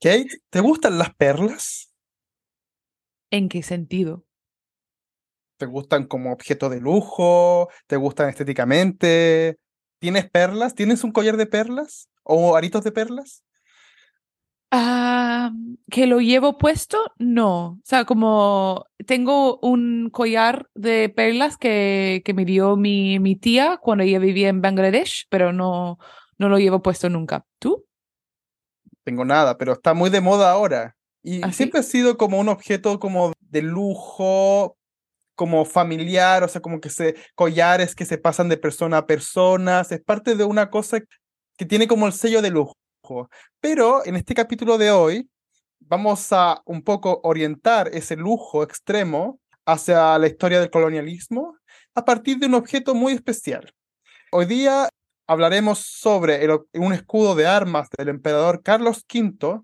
Kate, ¿te gustan las perlas? ¿En qué sentido? ¿Te gustan como objeto de lujo? ¿Te gustan estéticamente? ¿Tienes perlas? ¿Tienes un collar de perlas? ¿O aritos de perlas? Ah, que lo llevo puesto, no. O sea, como tengo un collar de perlas que, que me dio mi, mi tía cuando ella vivía en Bangladesh, pero no, no lo llevo puesto nunca. ¿Tú? Tengo nada, pero está muy de moda ahora. Y ¿Ah, siempre ha sido como un objeto como de lujo, como familiar, o sea, como que se collares que se pasan de persona a persona, es parte de una cosa que tiene como el sello de lujo. Pero en este capítulo de hoy vamos a un poco orientar ese lujo extremo hacia la historia del colonialismo a partir de un objeto muy especial. Hoy día hablaremos sobre el- un escudo de armas del emperador Carlos V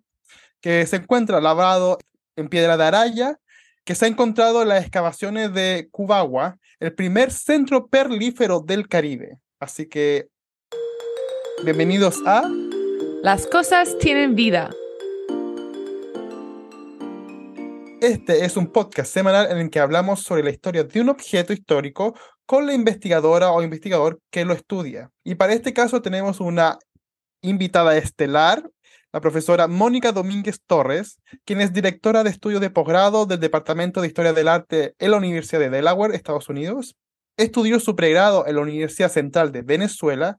que se encuentra labrado en piedra de araya, que se ha encontrado en las excavaciones de Cubagua, el primer centro perlífero del Caribe. Así que, bienvenidos a Las cosas tienen vida. Este es un podcast semanal en el que hablamos sobre la historia de un objeto histórico con la investigadora o investigador que lo estudia. Y para este caso tenemos una invitada estelar, la profesora Mónica Domínguez Torres, quien es directora de estudios de posgrado del Departamento de Historia del Arte en la Universidad de Delaware, Estados Unidos. Estudió su pregrado en la Universidad Central de Venezuela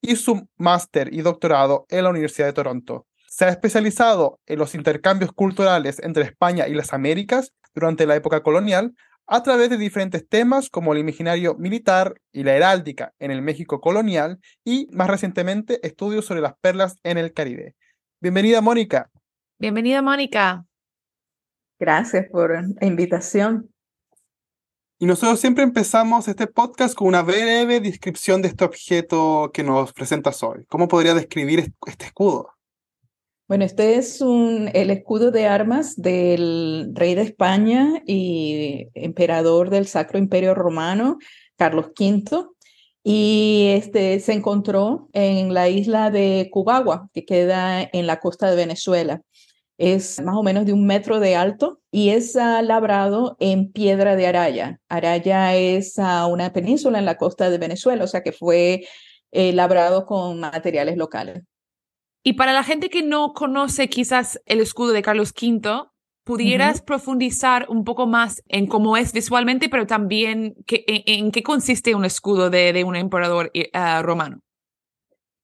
y su máster y doctorado en la Universidad de Toronto. Se ha especializado en los intercambios culturales entre España y las Américas durante la época colonial a través de diferentes temas como el imaginario militar y la heráldica en el México colonial y, más recientemente, estudios sobre las perlas en el Caribe. Bienvenida, Mónica. Bienvenida, Mónica. Gracias por la invitación. Y nosotros siempre empezamos este podcast con una breve descripción de este objeto que nos presentas hoy. ¿Cómo podría describir est- este escudo? Bueno, este es un, el escudo de armas del rey de España y emperador del Sacro Imperio Romano, Carlos V. Y este se encontró en la isla de Cubagua, que queda en la costa de Venezuela. Es más o menos de un metro de alto y es labrado en piedra de Araya. Araya es una península en la costa de Venezuela, o sea que fue eh, labrado con materiales locales. Y para la gente que no conoce quizás el escudo de Carlos V, ¿pudieras profundizar un poco más en cómo es visualmente, pero también que, en, en qué consiste un escudo de, de un emperador eh, ah, romano?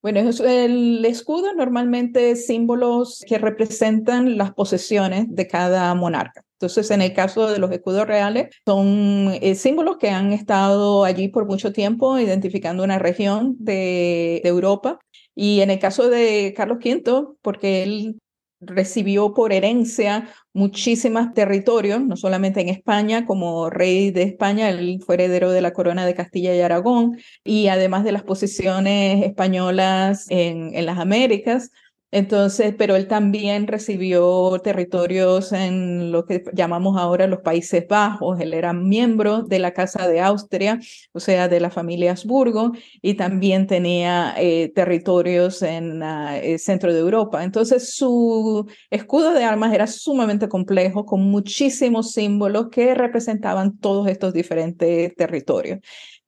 Bueno, el escudo normalmente es símbolos que representan las posesiones de cada monarca. Entonces, en el caso de los escudos reales, son eh, símbolos que han estado allí por mucho tiempo, identificando una región de, de Europa. Y en el caso de Carlos V, porque él recibió por herencia muchísimos territorios, no solamente en España, como rey de España, él fue heredero de la corona de Castilla y Aragón, y además de las posiciones españolas en, en las Américas. Entonces, pero él también recibió territorios en lo que llamamos ahora los Países Bajos. Él era miembro de la Casa de Austria, o sea, de la familia Habsburgo, y también tenía eh, territorios en ah, el centro de Europa. Entonces, su escudo de armas era sumamente complejo, con muchísimos símbolos que representaban todos estos diferentes territorios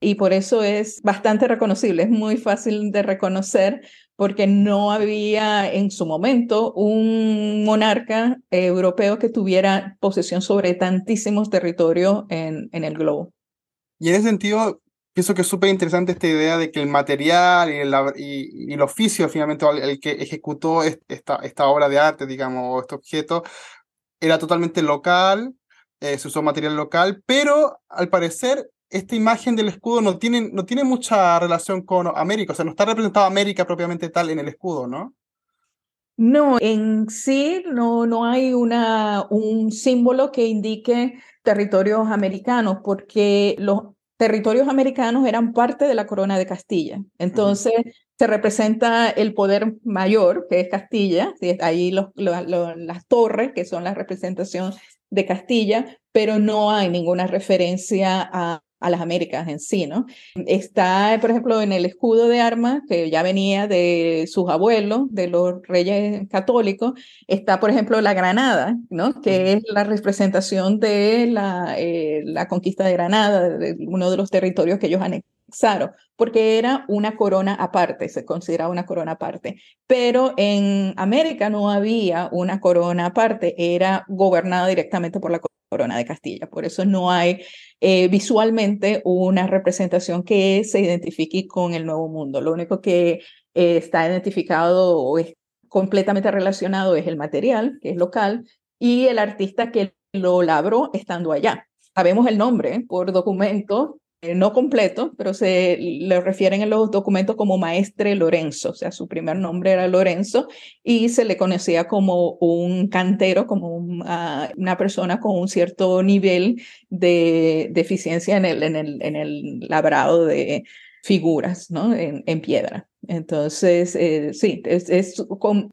y por eso es bastante reconocible, es muy fácil de reconocer porque no había en su momento un monarca europeo que tuviera posesión sobre tantísimos territorios en, en el globo. Y en ese sentido, pienso que es súper interesante esta idea de que el material y el, y, y el oficio finalmente el, el que ejecutó esta, esta obra de arte, digamos, o este objeto, era totalmente local, eh, se usó material local, pero al parecer esta imagen del escudo no tiene, no tiene mucha relación con América, o sea, no está representado América propiamente tal en el escudo, ¿no? No, en sí no, no hay una, un símbolo que indique territorios americanos, porque los territorios americanos eran parte de la corona de Castilla. Entonces, uh -huh. se representa el poder mayor, que es Castilla, ahí los, los, los, las torres, que son la representación de Castilla, pero no hay ninguna referencia a a las Américas en sí, ¿no? Está, por ejemplo, en el escudo de armas, que ya venía de sus abuelos, de los reyes católicos, está, por ejemplo, la granada, ¿no? Que es la representación de la, eh, la conquista de Granada, de uno de los territorios que ellos anexaron, porque era una corona aparte, se consideraba una corona aparte. Pero en América no había una corona aparte, era gobernada directamente por la corona de Castilla. Por eso no hay eh, visualmente una representación que se identifique con el Nuevo Mundo. Lo único que eh, está identificado o es completamente relacionado es el material, que es local, y el artista que lo labró estando allá. Sabemos el nombre por documento, eh, no completo, pero se le refieren en los documentos como Maestre Lorenzo, o sea, su primer nombre era Lorenzo y se le conocía como un cantero, como ah, una persona con un cierto nivel de, deficiencia en el, en, el, en el labrado de figuras, ¿no? En, piedra. Entonces, eh, sí, es, es un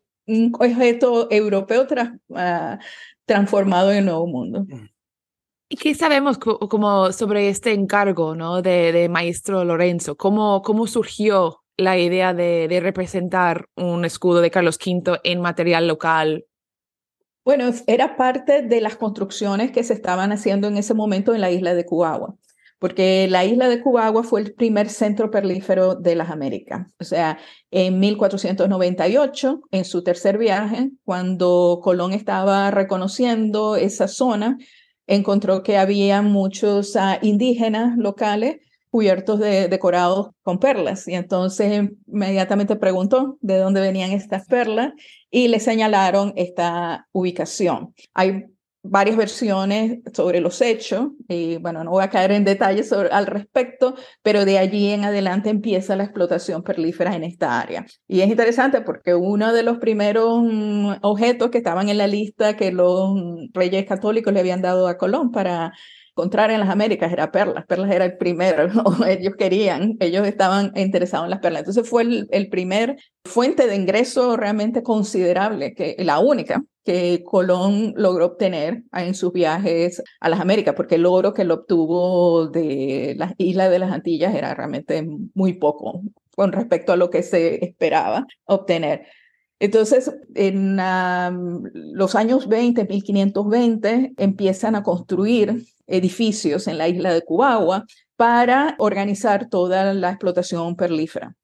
objeto europeo ah, transformado en el Nuevo Mundo. Mm. ¿Y qué sabemos como sobre este encargo ¿no? de, Maestro Lorenzo? ¿Cómo, ¿Cómo surgió la idea de, de, representar un escudo de Carlos V en material local? Bueno, era parte de las construcciones que se estaban haciendo en ese momento en la isla de Cubagua, porque la isla de Cubagua fue el primer centro perlífero de las Américas. O sea, en 1498, en su tercer viaje, cuando Colón estaba reconociendo esa zona, encontró que había muchos ah, indígenas locales cubiertos de, decorados con perlas. Y entonces inmediatamente preguntó de dónde venían estas perlas y le señalaron esta ubicación. Hay varias versiones sobre los hechos, y bueno, no voy a caer en detalles al respecto, pero de allí en adelante empieza la explotación perlífera en esta área. Y es interesante porque uno de los primeros mm, objetos que estaban en la lista que los reyes católicos le habían dado a Colón para encontrar en las Américas era perlas. Perlas era el primero, ellos querían, ellos estaban interesados en las perlas. Entonces fue el, el primer fuente de ingreso realmente considerable, que la única que Colón logró obtener en sus viajes a las Américas, porque el oro que lo obtuvo de las Islas de las Antillas era realmente muy poco con respecto a lo que se esperaba obtener. Entonces, en los años 20, 1520, empiezan a construir edificios en la isla de Cubagua para organizar toda la explotación perlífera.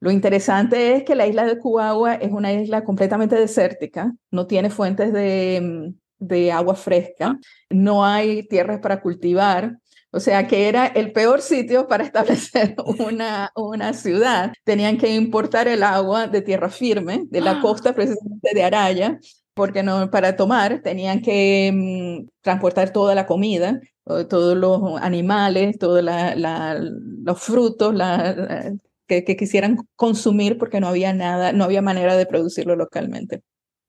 Lo interesante es que la isla de Cubagua es una isla completamente desértica, no tiene fuentes de, de agua fresca, no hay tierras para cultivar, o sea que era el peor sitio para establecer una, una ciudad. Tenían que importar el agua de tierra firme, de la costa precisamente de Araya, porque no, para tomar tenían que mm, transportar toda la comida, todos los animales, todos los frutos, la, que, quisieran consumir porque no había nada, no había manera de producirlo localmente.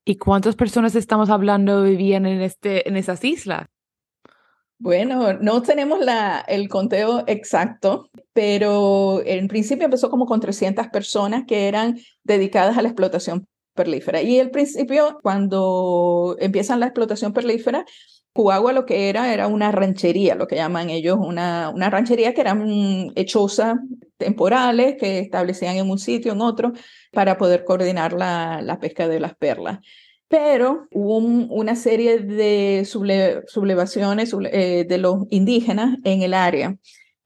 ¿Y cuántas personas estamos hablando vivían en, este, en esas islas? Bueno, no tenemos la, el conteo exacto, pero en principio empezó como con 300 personas que eran dedicadas a la explotación perlífera. Y al principio, cuando empiezan la explotación perlífera, Cubagua lo que era era una ranchería, lo que llaman ellos una, una ranchería que eran hechosas temporales que establecían en un sitio, en otro, para poder coordinar la, la pesca de las perlas. Pero hubo una serie de sublevaciones eh, de los indígenas en el área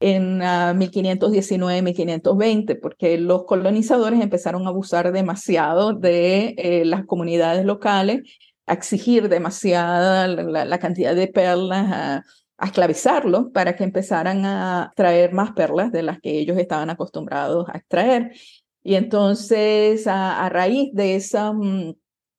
en 1519-1520, ah, porque los colonizadores empezaron a abusar demasiado de eh, las comunidades locales a exigir demasiada la, cantidad de perlas, a, esclavizarlos para que empezaran a traer más perlas de las que ellos estaban acostumbrados a extraer. Y entonces, a, raíz de esos mm,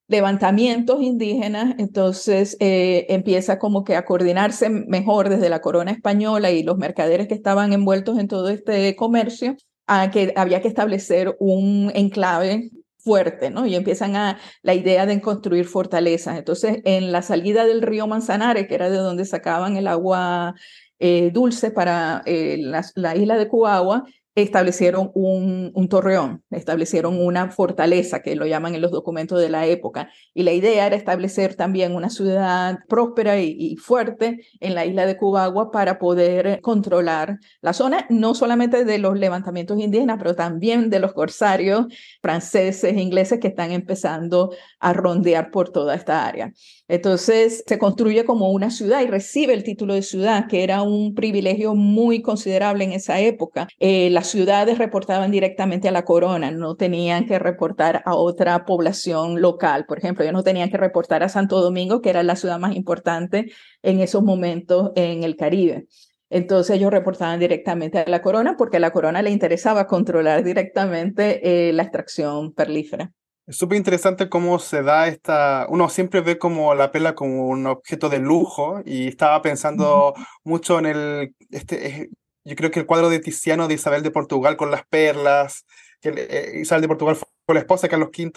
levantamientos indígenas, entonces eh, empieza como que a coordinarse mejor desde la corona española y los mercaderes que estaban envueltos en todo este comercio, a que había que establecer un enclave fuerte, ¿no? Y empiezan a la idea de construir fortalezas. Entonces, en la salida del río Manzanares, que era de donde sacaban el agua eh, dulce para eh, la, isla de Cuagua, establecieron un, torreón, establecieron una fortaleza, que lo llaman en los documentos de la época. Y la idea era establecer también una ciudad próspera y, fuerte en la isla de Cubagua para poder controlar la zona, no solamente de los levantamientos indígenas, pero también de los corsarios franceses, ingleses que están empezando a rondear por toda esta área. Entonces se construye como una ciudad y recibe el título de ciudad, que era un privilegio muy considerable en esa época. Eh, las ciudades reportaban directamente a la corona, no tenían que reportar a otra población local. Por ejemplo, ellos no tenían que reportar a Santo Domingo, que era la ciudad más importante en esos momentos en el Caribe. Entonces ellos reportaban directamente a la corona porque a la corona le interesaba controlar directamente eh, la extracción perlífera. Es súper interesante cómo se da esta, uno siempre ve como la perla como un objeto de lujo y estaba pensando mucho en el, este, yo creo que el cuadro de Tiziano de Isabel de Portugal con las perlas, que eh, Isabel de Portugal fue la esposa de Carlos V,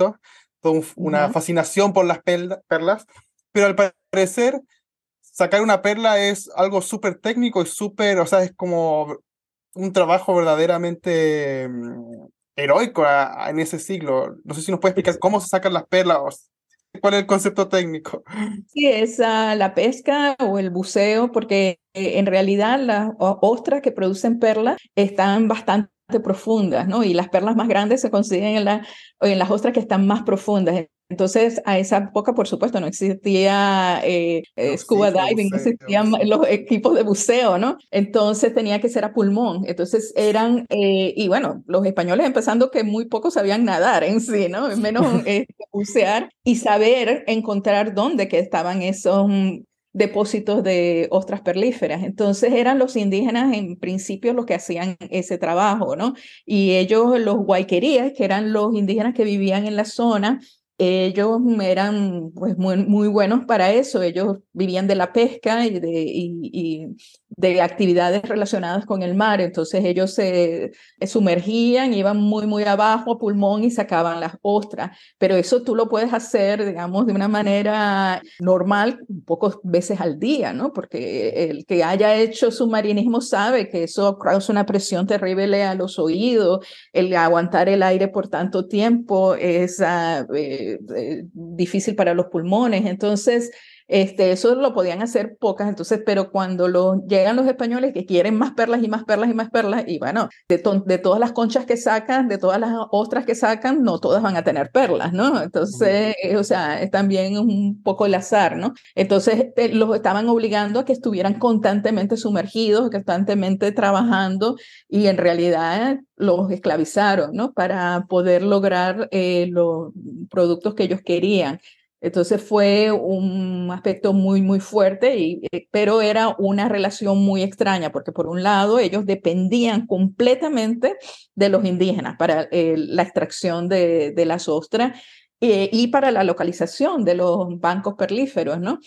toda una fascinación por las perlas, pero al parecer sacar una perla es algo súper técnico y súper, o sea, es como un trabajo verdaderamente heroico en ese siglo. No sé si nos puede explicar cómo se sacan las perlas, cuál es el concepto técnico. Sí, es la pesca o el buceo, porque eh, en realidad las ostras que producen perlas están bastante profundas, ¿no? Y las perlas más grandes se consiguen en, la, en las ostras que están más profundas. Entonces, a esa época, por supuesto, no existía eh, eh, scuba diving, no existían los equipos de buceo, ¿no? Entonces tenía que ser a pulmón. Entonces eran, eh, y bueno, los españoles empezando que muy pocos sabían nadar en sí, ¿no? Menos bucear y saber encontrar dónde que estaban esos mm, depósitos de ostras perlíferas. Entonces eran los indígenas en principio los que hacían ese trabajo, ¿no? Y ellos, los guayquerías, que eran los indígenas que vivían en la zona, ellos eran pues muy, muy buenos para eso, ellos vivían de la pesca y de, y, de actividades relacionadas con el mar, entonces ellos se sumergían, iban muy, muy abajo a pulmón y sacaban las ostras, pero eso tú lo puedes hacer, digamos, de una manera normal, pocas veces al día, ¿no? Porque el que haya hecho submarinismo sabe que eso causa una presión terrible a los oídos, el aguantar el aire por tanto tiempo es... Ah, eh, eh, difícil para los pulmones, entonces este, eso lo podían hacer pocas, entonces, pero cuando los, llegan los españoles que quieren más perlas y más perlas y más perlas, y bueno, de, de todas las conchas que sacan, de todas las ostras que sacan, no todas van a tener perlas, ¿no? Entonces, eh, o sea, es también un poco el azar, ¿no? Entonces, los estaban obligando a que estuvieran constantemente sumergidos, constantemente trabajando, y en realidad los esclavizaron, ¿no? Para poder lograr eh, los productos que ellos querían. Entonces fue un aspecto muy, muy fuerte, y, eh, pero era una relación muy extraña, porque por un lado ellos dependían completamente de los indígenas para eh, la extracción de, de las ostras eh, y para la localización de los bancos perlíferos, ¿no?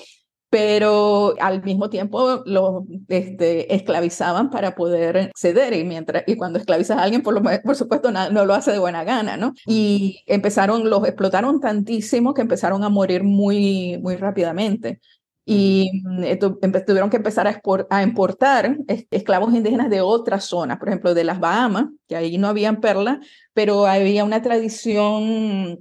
Pero al mismo tiempo los este, esclavizaban para poder ceder y, mientras, y cuando esclavizas a alguien, por, lo, por supuesto, no, lo hace de buena gana, ¿no? Y empezaron, los explotaron tantísimo que empezaron a morir muy, muy rápidamente. Y tuvieron que empezar a, a importar esclavos indígenas de otras zonas, por ejemplo, de las Bahamas, que ahí no habían perlas, pero había una tradición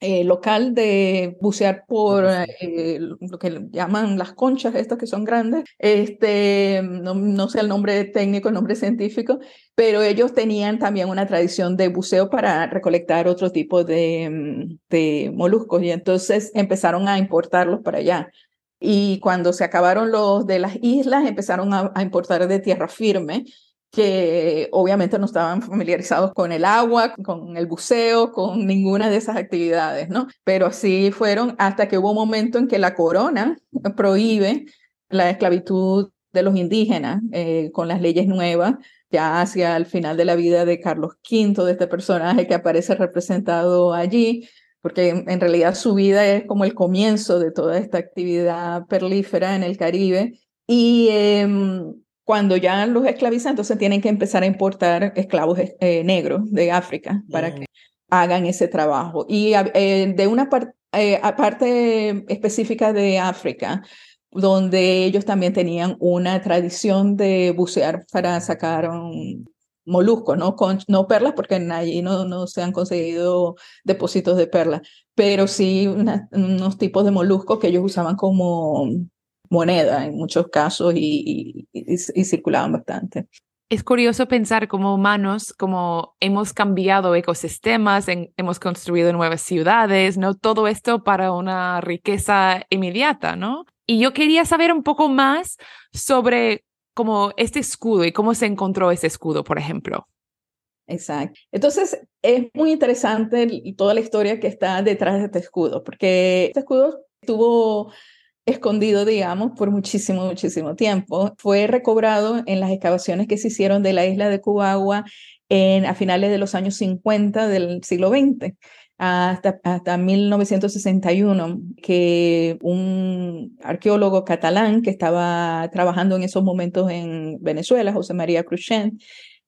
eh, local de bucear por eh, lo que llaman las conchas, estas que son grandes. Este, no, no, sé el nombre técnico, el nombre científico, pero ellos tenían también una tradición de buceo para recolectar otro tipo de, mm, de moluscos y entonces empezaron a importarlos para allá. Y cuando se acabaron los de las islas, empezaron a, a importar de tierra firme que obviamente no estaban familiarizados con el agua, con el buceo, con ninguna de esas actividades, ¿no? Pero así fueron hasta que hubo un momento en que la corona prohíbe la esclavitud de los indígenas eh, con las leyes nuevas, ya hacia el final de la vida de Carlos V, de este personaje que aparece representado allí, porque en, realidad su vida es como el comienzo de toda esta actividad perlífera en el Caribe. Y em, cuando ya los esclavizan, entonces tienen que empezar a importar esclavos eh, negros de África para que hagan ese trabajo. Y eh, de una eh, parte específica de África, donde ellos también tenían una tradición de bucear para sacar moluscos, ¿no? Con, no perlas, porque allí no, no se han conseguido depósitos de perlas, pero sí unos tipos de moluscos que ellos usaban como moneda en muchos casos y, y, circulaban bastante. Es curioso pensar como humanos, como hemos cambiado ecosistemas, hemos construido nuevas ciudades, ¿no? Todo esto para una riqueza inmediata, ¿no? Y yo quería saber un poco más sobre como este escudo y cómo se encontró ese escudo, por ejemplo. Exacto. Entonces, es muy interesante toda la historia que está detrás de este escudo, porque este escudo estuvo escondido, digamos, por muchísimo, muchísimo tiempo. Fue recobrado en las excavaciones que se hicieron de la isla de Cubagua en, a finales de los años 50 del siglo XX hasta, hasta 1961, que un arqueólogo catalán que estaba trabajando en esos momentos en Venezuela, José María Cruchet,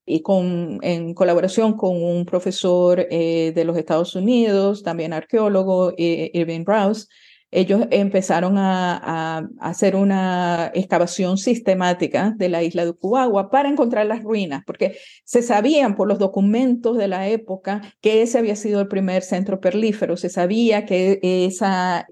y con, en colaboración con un profesor eh, de los Estados Unidos, también arqueólogo, eh, Irving Rouse, ellos empezaron a, hacer una excavación sistemática de la isla de Cubagua para encontrar las ruinas, porque se sabían por los documentos de la época que ese había sido el primer centro perlífero, se sabía que ese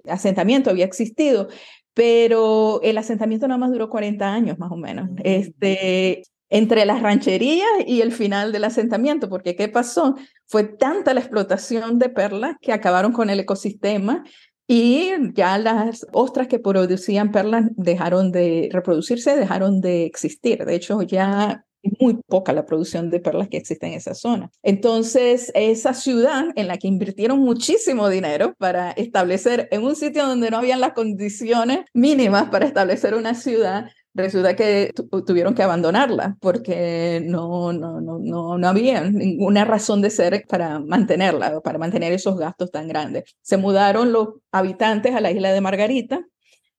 asentamiento había existido, pero el asentamiento nada más duró 40 años más o menos. Este, entre las rancherías y el final del asentamiento, porque ¿qué pasó? Fue tanta la explotación de perlas que acabaron con el ecosistema y ya las ostras que producían perlas dejaron de reproducirse, dejaron de existir. De hecho, ya es muy poca la producción de perlas que existe en esa zona. Entonces, esa ciudad en la que invirtieron muchísimo dinero para establecer en un sitio donde no habían las condiciones mínimas para establecer una ciudad, resulta que tuvieron que abandonarla porque no, no, no, no, no había ninguna razón de ser para mantenerla, para mantener esos gastos tan grandes. Se mudaron los habitantes a la isla de Margarita,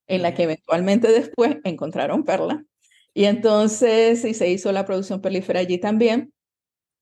en la que eventualmente después encontraron perla. Y entonces y se hizo la producción perlífera allí también.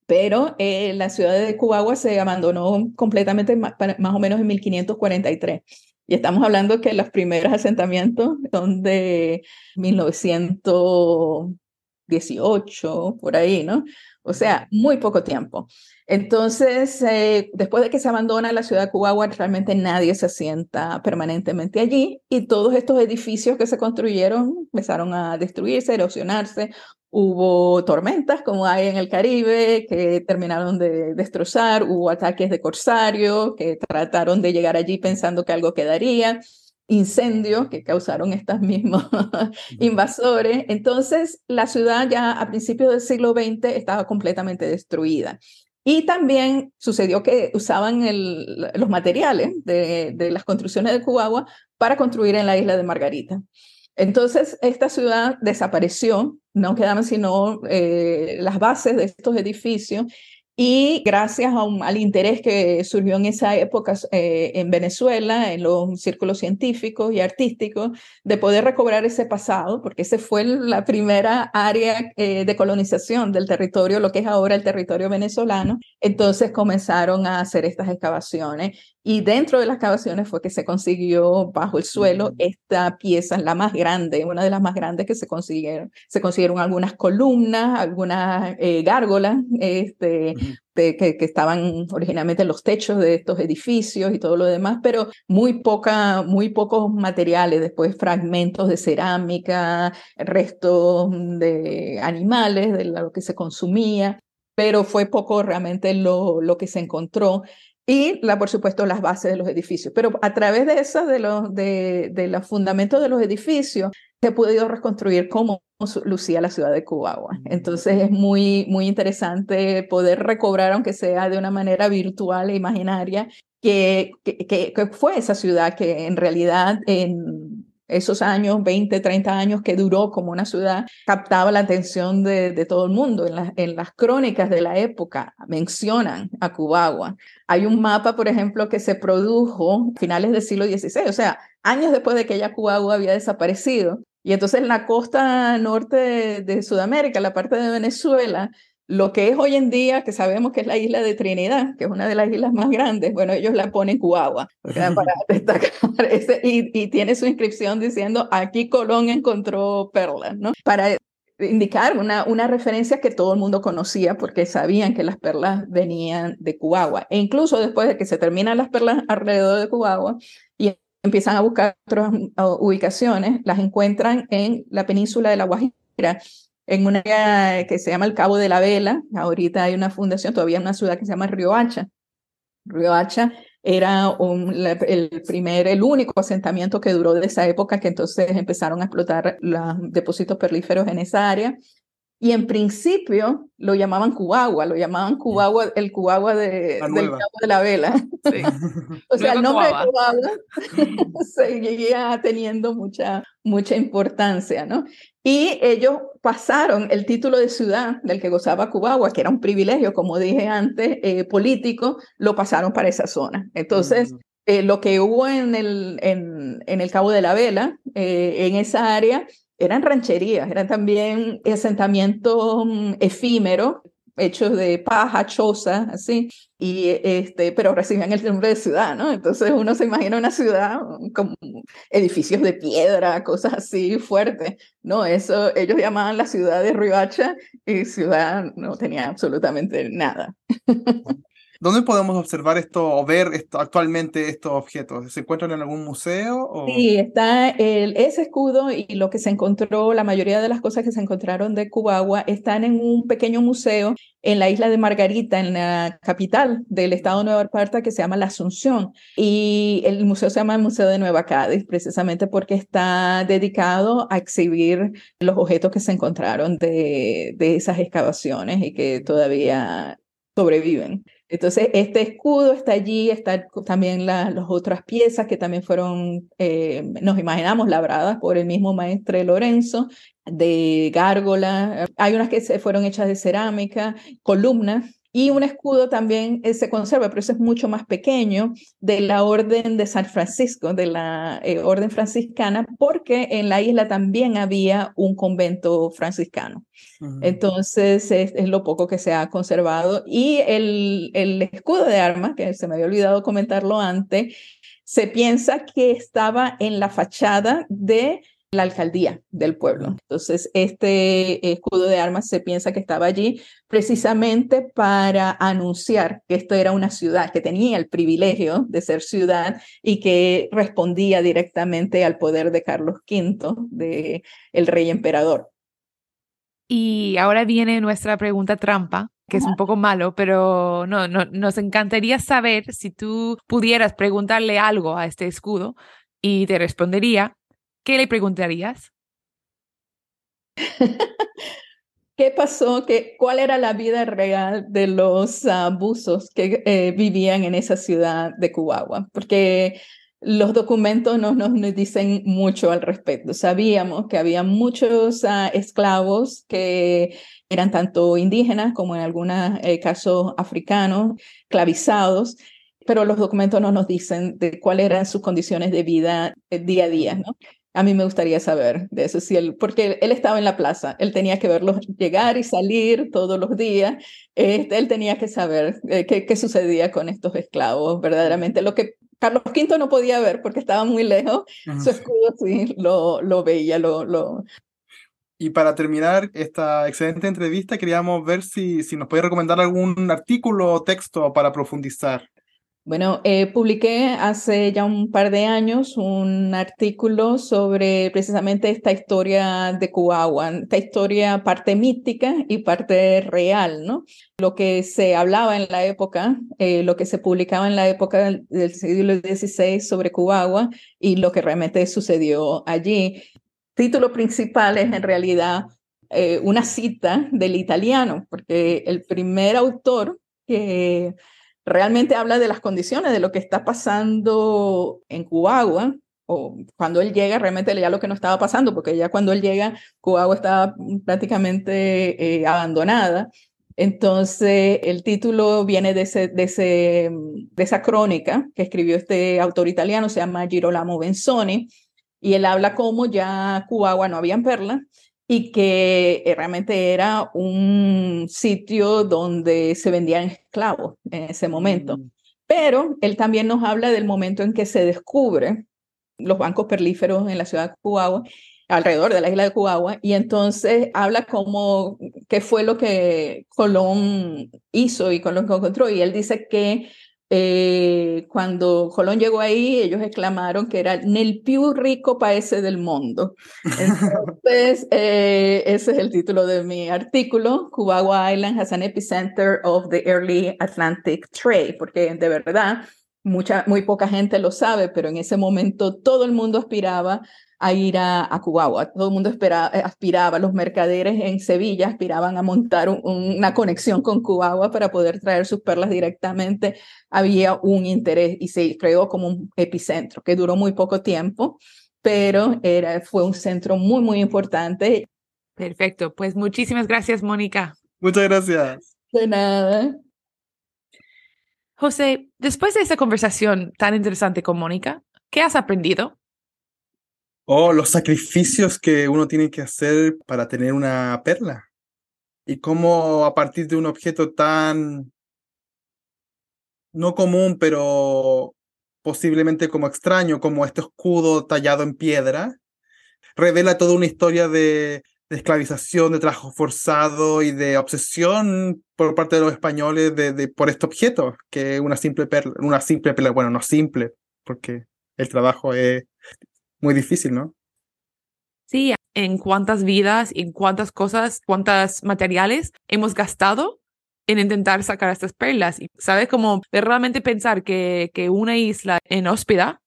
Pero eh, la ciudad de Cubagua se abandonó completamente más, más o menos en 1543. Y estamos hablando que los primeros asentamientos son de 1918, por ahí, ¿no? O sea, muy poco tiempo. Entonces, eh, después de que se abandona la ciudad de Cubagua, realmente nadie se asienta permanentemente allí y todos estos edificios que se construyeron empezaron a destruirse, erosionarse. Hubo tormentas como hay en el Caribe que terminaron de destrozar, hubo ataques de corsarios que trataron de llegar allí pensando que algo quedaría, incendios que causaron estos mismos invasores. Entonces, la ciudad ya a principios del siglo XX estaba completamente destruida. Y también sucedió que usaban los materiales de, de las construcciones de Cubagua para construir en la isla de Margarita. Entonces, esta ciudad desapareció, no quedaban sino eh, las bases de estos edificios y gracias a al interés que surgió en esa época eh, en Venezuela, en los círculos científicos y artísticos, de poder recobrar ese pasado, porque ese fue la primera área eh, de colonización del territorio, lo que es ahora el territorio venezolano, entonces comenzaron a hacer estas excavaciones y dentro de las excavaciones fue que se consiguió bajo el suelo esta pieza, la más grande, una de las más grandes que se consiguieron. Se consiguieron algunas columnas, algunas eh, gárgolas este, que, que, estaban originalmente en los techos de estos edificios y todo lo demás, pero muy, poca, muy pocos materiales, después fragmentos de cerámica, restos de animales, de lo que se consumía pero fue poco realmente lo, lo que se encontró y, la, por supuesto, las bases de los edificios. Pero a través de eso, de los, de, de los fundamentos de los edificios, se ha podido reconstruir cómo lucía la ciudad de Cubagua. Entonces es muy, muy interesante poder recobrar, aunque sea de una manera virtual e imaginaria, que, que, que fue esa ciudad que en realidad en esos años, 20, 30 años que duró como una ciudad, captaba la atención de, todo el mundo. En, en, las crónicas de la época mencionan a Cubagua. Hay un mapa, por ejemplo, que se produjo a finales del siglo XVI, o sea, años después de que ya Cubagua había desaparecido. Y entonces en la costa norte de Sudamérica, la parte de Venezuela, lo que es hoy en día, que sabemos que es la isla de Trinidad, que es una de las islas más grandes, bueno, ellos la ponen Cuagua, para destacar y, y, tiene su inscripción diciendo, aquí Colón encontró perlas, ¿no? Para indicar una, una referencia que todo el mundo conocía porque sabían que las perlas venían de Cubagua. E incluso después de que se terminan las perlas alrededor de Cubagua y empiezan a buscar otras ubicaciones, las encuentran en la península de La Guajira, en una área que se llama el Cabo de la Vela. Ahorita hay una fundación, todavía una ciudad que se llama Riohacha. Riohacha era un, el primer, el único asentamiento que duró de esa época, que entonces empezaron a explotar los depósitos perlíferos en esa área. Y en principio lo llamaban Cubagua, lo llamaban Cubagua, el Cubagua de, del Cabo de la Vela. o sea, el nombre de Cubagua seguía teniendo mucha, mucha importancia, ¿no? Y ellos pasaron el título de ciudad del que gozaba Cubagua, que era un privilegio, como dije antes, eh, político, lo pasaron para esa zona. Entonces, mm. eh, lo que hubo en el, en, en el Cabo de la Vela, eh, en esa área, eran rancherías, eran también asentamientos mm, efímeros, hechos de paja, choza, así, y este, pero recibían el nombre de ciudad, ¿no? Entonces uno se imagina una ciudad con edificios de piedra, cosas así fuertes, ¿no? Eso ellos llamaban la ciudad de Riohacha y ciudad no tenía absolutamente nada. ¿Dónde podemos observar esto o ver esto, actualmente estos objetos? ¿Se encuentran en algún museo? O... Sí, está el, ese escudo y lo que se encontró, la mayoría de las cosas que se encontraron de Cubagua están en un pequeño museo en la isla de Margarita, en la capital del estado de Nueva Esparta, que se llama La Asunción. Y el museo se llama el Museo de Nueva Cádiz, precisamente porque está dedicado a exhibir los objetos que se encontraron de, de esas excavaciones y que todavía sobreviven. Entonces, este escudo está allí, están también las otras piezas que también fueron, eh, nos imaginamos, labradas por el mismo maestre Lorenzo, de gárgola. Hay unas que se fueron hechas de cerámica, columnas y un escudo también eh, se conserva, pero ese es mucho más pequeño, de la Orden de San Francisco, de la eh, Orden franciscana, porque en la isla también había un convento franciscano. Entonces es, lo poco que se ha conservado. Y el, el escudo de armas, que se me había olvidado comentarlo antes, se piensa que estaba en la fachada de la alcaldía del pueblo. Entonces, este escudo de armas se piensa que estaba allí precisamente para anunciar que esto era una ciudad que tenía el privilegio de ser ciudad y que respondía directamente al poder de Carlos V, de el rey emperador. Y ahora viene nuestra pregunta trampa, que es un poco malo, pero no, no, nos encantaría saber si tú pudieras preguntarle algo a este escudo y te respondería ¿qué le preguntarías? ¿Qué pasó? ¿Qué, ¿Cuál era la vida real de los abusos que eh, vivían en esa ciudad de Cubagua? Porque los documentos no nos, dicen mucho al respecto. Sabíamos que había muchos ah, esclavos que eran tanto indígenas como en algunos eh, casos africanos, esclavizados, pero los documentos no nos dicen de cuáles eran sus condiciones de vida eh, día a día. ¿no? A mí me gustaría saber de eso, si él, porque él estaba en la plaza, él tenía que verlos llegar y salir todos los días, este, él tenía que saber eh, qué, qué, sucedía con estos esclavos, verdaderamente. Lo que Carlos V no podía ver porque estaba muy lejos, su escudo sí lo, lo veía, lo, lo... Y para terminar esta excelente entrevista, queríamos ver si, si nos puede recomendar algún artículo o texto para profundizar. Bueno, eh, publiqué hace ya un par de años un artículo sobre precisamente esta historia de Cuauhua, esta historia parte mítica y parte real, ¿no? Lo que se hablaba en la época, eh, lo que se publicaba en la época del, siglo XVI sobre Cuauhua y lo que realmente sucedió allí. Título principal es en realidad eh, una cita del italiano, porque el primer autor que realmente habla de las condiciones, de lo que está pasando en Cubagua, o cuando él llega, realmente leía lo que no estaba pasando, porque ya cuando él llega, Cubagua estaba prácticamente eh, abandonada. Entonces, el título viene de, ese, de, esa crónica que escribió este autor italiano, se llama Girolamo Benzoni, y él habla como ya Cubagua no había perlas, y que eh, realmente era un sitio donde se vendían esclavos en ese momento. Mm. Pero él también nos habla del momento en que se descubre los bancos perlíferos en la ciudad de Cubagua alrededor de la isla de Cuba, y entonces habla como qué fue lo que Colón hizo y Colón encontró, y él dice que eh, cuando Colón llegó ahí, ellos exclamaron que era el più rico país del mundo. Entonces, eh, ese es el título de mi artículo, Cubagua Island has an epicenter of the early Atlantic trade, porque de verdad, mucha, muy poca gente lo sabe, pero en ese momento todo el mundo aspiraba a ir a, a Todo el mundo esperaba, eh, aspiraba, los mercaderes en Sevilla aspiraban a montar una conexión con Cubagua para poder traer sus perlas directamente. Había un interés y se creó como un epicentro que duró muy poco tiempo, pero era, fue un centro muy, muy importante. Perfecto, pues muchísimas gracias, Mónica. Muchas gracias. De nada. José, después de esta conversación tan interesante con Mónica, ¿qué has aprendido? Oh, los sacrificios que uno tiene que hacer para tener una perla. Y cómo a partir de un objeto tan no común, pero posiblemente como extraño, como este escudo tallado en piedra, revela toda una historia de, esclavización, de trabajo forzado y de obsesión por parte de los españoles de, por este objeto, que una simple perla, una simple perla, bueno, no simple, porque el trabajo es muy difícil, ¿no? Sí, en cuántas vidas, en cuántas cosas, cuántos materiales hemos gastado en intentar sacar estas perlas. Y, ¿Sabes? Como de realmente pensar que, que una isla en hóspeda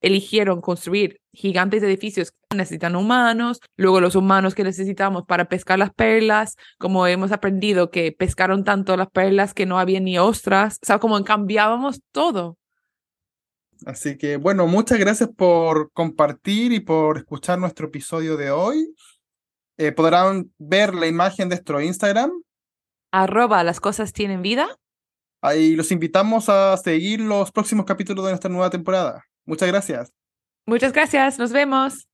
eligieron construir gigantes edificios que necesitan humanos, luego los humanos que necesitamos para pescar las perlas, como hemos aprendido que pescaron tanto las perlas que no había ni ostras, o sea, como cambiábamos todo. Así que bueno, muchas gracias por compartir y por escuchar nuestro episodio de hoy. Eh, podrán ver la imagen de nuestro Instagram. Arroba las cosas tienen vida. Ahí los invitamos a seguir los próximos capítulos de nuestra nueva temporada. Muchas gracias. Muchas gracias. Nos vemos.